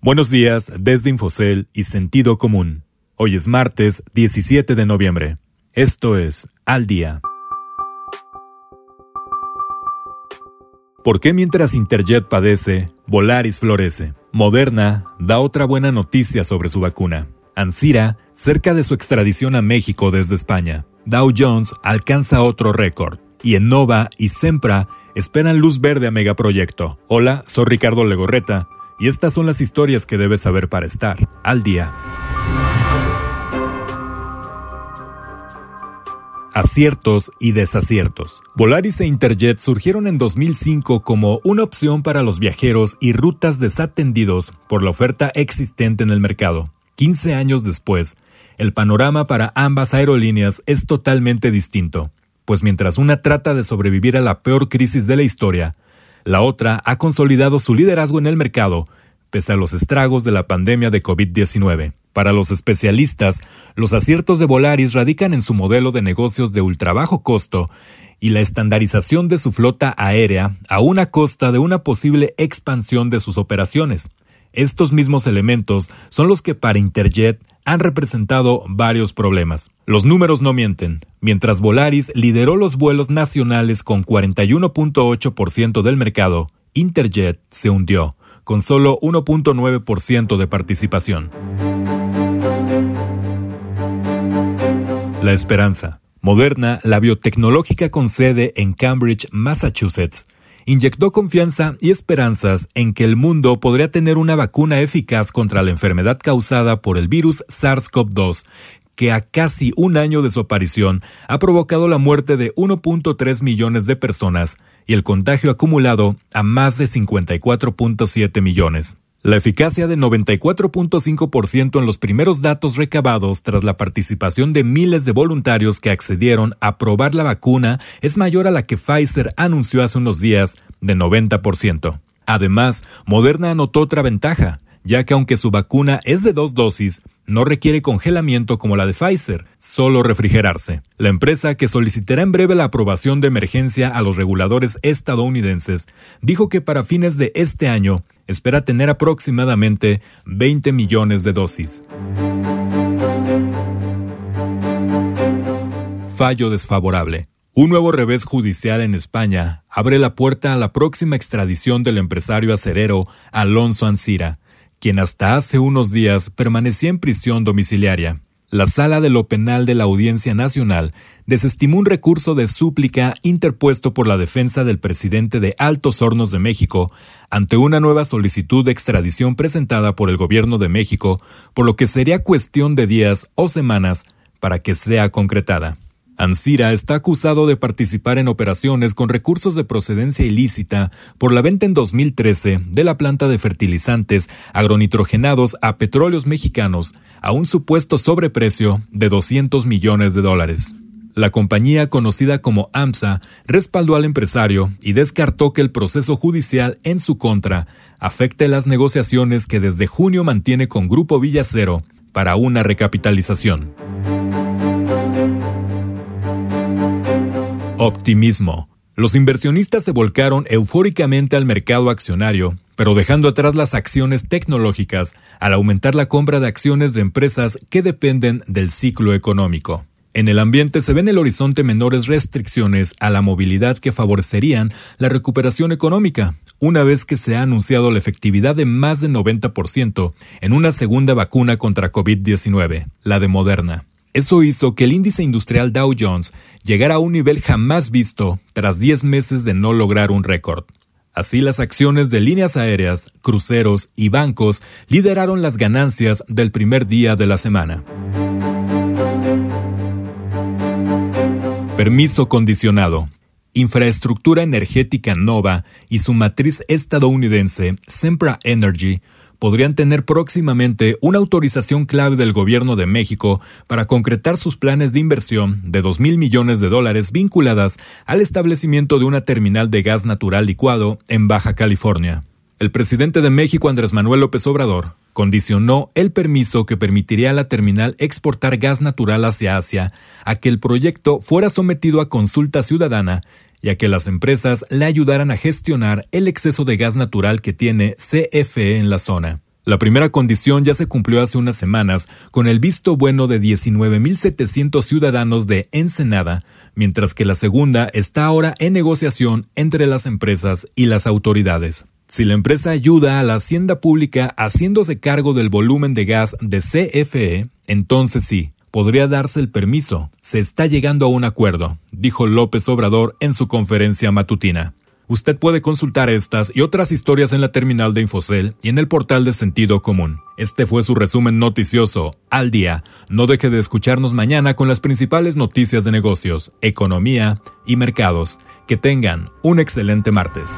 Buenos días desde Infocel y Sentido Común. Hoy es martes 17 de noviembre. Esto es Al Día. ¿Por qué mientras Interjet padece, Volaris florece? Moderna da otra buena noticia sobre su vacuna. Ansira, cerca de su extradición a México desde España. Dow Jones alcanza otro récord. Y Nova y Sempra esperan luz verde a megaproyecto. Hola, soy Ricardo Legorreta y estas son las historias que debes saber para estar al día. Aciertos y desaciertos. Volaris e Interjet surgieron en 2005 como una opción para los viajeros y rutas desatendidos por la oferta existente en el mercado. 15 años después, el panorama para ambas aerolíneas es totalmente distinto, pues mientras una trata de sobrevivir a la peor crisis de la historia, la otra ha consolidado su liderazgo en el mercado, pese a los estragos de la pandemia de COVID-19. Para los especialistas, los aciertos de Volaris radican en su modelo de negocios de ultrabajo costo y la estandarización de su flota aérea a una costa de una posible expansión de sus operaciones. Estos mismos elementos son los que para Interjet han representado varios problemas. Los números no mienten. Mientras Volaris lideró los vuelos nacionales con 41.8% del mercado, Interjet se hundió, con solo 1.9% de participación. La esperanza. Moderna, la biotecnológica con sede en Cambridge, Massachusetts, inyectó confianza y esperanzas en que el mundo podría tener una vacuna eficaz contra la enfermedad causada por el virus SARS-CoV-2, que a casi un año de su aparición ha provocado la muerte de 1.3 millones de personas y el contagio acumulado a más de 54.7 millones. La eficacia de 94.5% en los primeros datos recabados tras la participación de miles de voluntarios que accedieron a probar la vacuna es mayor a la que Pfizer anunció hace unos días, de 90%. Además, Moderna anotó otra ventaja ya que aunque su vacuna es de dos dosis, no requiere congelamiento como la de Pfizer, solo refrigerarse. La empresa, que solicitará en breve la aprobación de emergencia a los reguladores estadounidenses, dijo que para fines de este año espera tener aproximadamente 20 millones de dosis. Fallo desfavorable. Un nuevo revés judicial en España abre la puerta a la próxima extradición del empresario acerero Alonso Ancira quien hasta hace unos días permanecía en prisión domiciliaria. La Sala de lo Penal de la Audiencia Nacional desestimó un recurso de súplica interpuesto por la defensa del presidente de Altos Hornos de México ante una nueva solicitud de extradición presentada por el Gobierno de México, por lo que sería cuestión de días o semanas para que sea concretada. Ansira está acusado de participar en operaciones con recursos de procedencia ilícita por la venta en 2013 de la planta de fertilizantes agronitrogenados a petróleos mexicanos a un supuesto sobreprecio de 200 millones de dólares. La compañía conocida como AMSA respaldó al empresario y descartó que el proceso judicial en su contra afecte las negociaciones que desde junio mantiene con Grupo Villacero para una recapitalización. Optimismo. Los inversionistas se volcaron eufóricamente al mercado accionario, pero dejando atrás las acciones tecnológicas al aumentar la compra de acciones de empresas que dependen del ciclo económico. En el ambiente se ven en el horizonte menores restricciones a la movilidad que favorecerían la recuperación económica, una vez que se ha anunciado la efectividad de más del 90% en una segunda vacuna contra COVID-19, la de Moderna. Eso hizo que el índice industrial Dow Jones llegara a un nivel jamás visto tras 10 meses de no lograr un récord. Así las acciones de líneas aéreas, cruceros y bancos lideraron las ganancias del primer día de la semana. Permiso condicionado. Infraestructura energética Nova y su matriz estadounidense, Sempra Energy, podrían tener próximamente una autorización clave del gobierno de México para concretar sus planes de inversión de 2 mil millones de dólares vinculadas al establecimiento de una terminal de gas natural licuado en Baja California. El presidente de México, Andrés Manuel López Obrador, condicionó el permiso que permitiría a la terminal exportar gas natural hacia Asia a que el proyecto fuera sometido a consulta ciudadana y a que las empresas le ayudaran a gestionar el exceso de gas natural que tiene CFE en la zona. La primera condición ya se cumplió hace unas semanas con el visto bueno de 19.700 ciudadanos de Ensenada, mientras que la segunda está ahora en negociación entre las empresas y las autoridades. Si la empresa ayuda a la hacienda pública haciéndose cargo del volumen de gas de CFE, entonces sí, podría darse el permiso. Se está llegando a un acuerdo, dijo López Obrador en su conferencia matutina. Usted puede consultar estas y otras historias en la terminal de Infocel y en el portal de Sentido Común. Este fue su resumen noticioso al día. No deje de escucharnos mañana con las principales noticias de negocios, economía y mercados. Que tengan un excelente martes.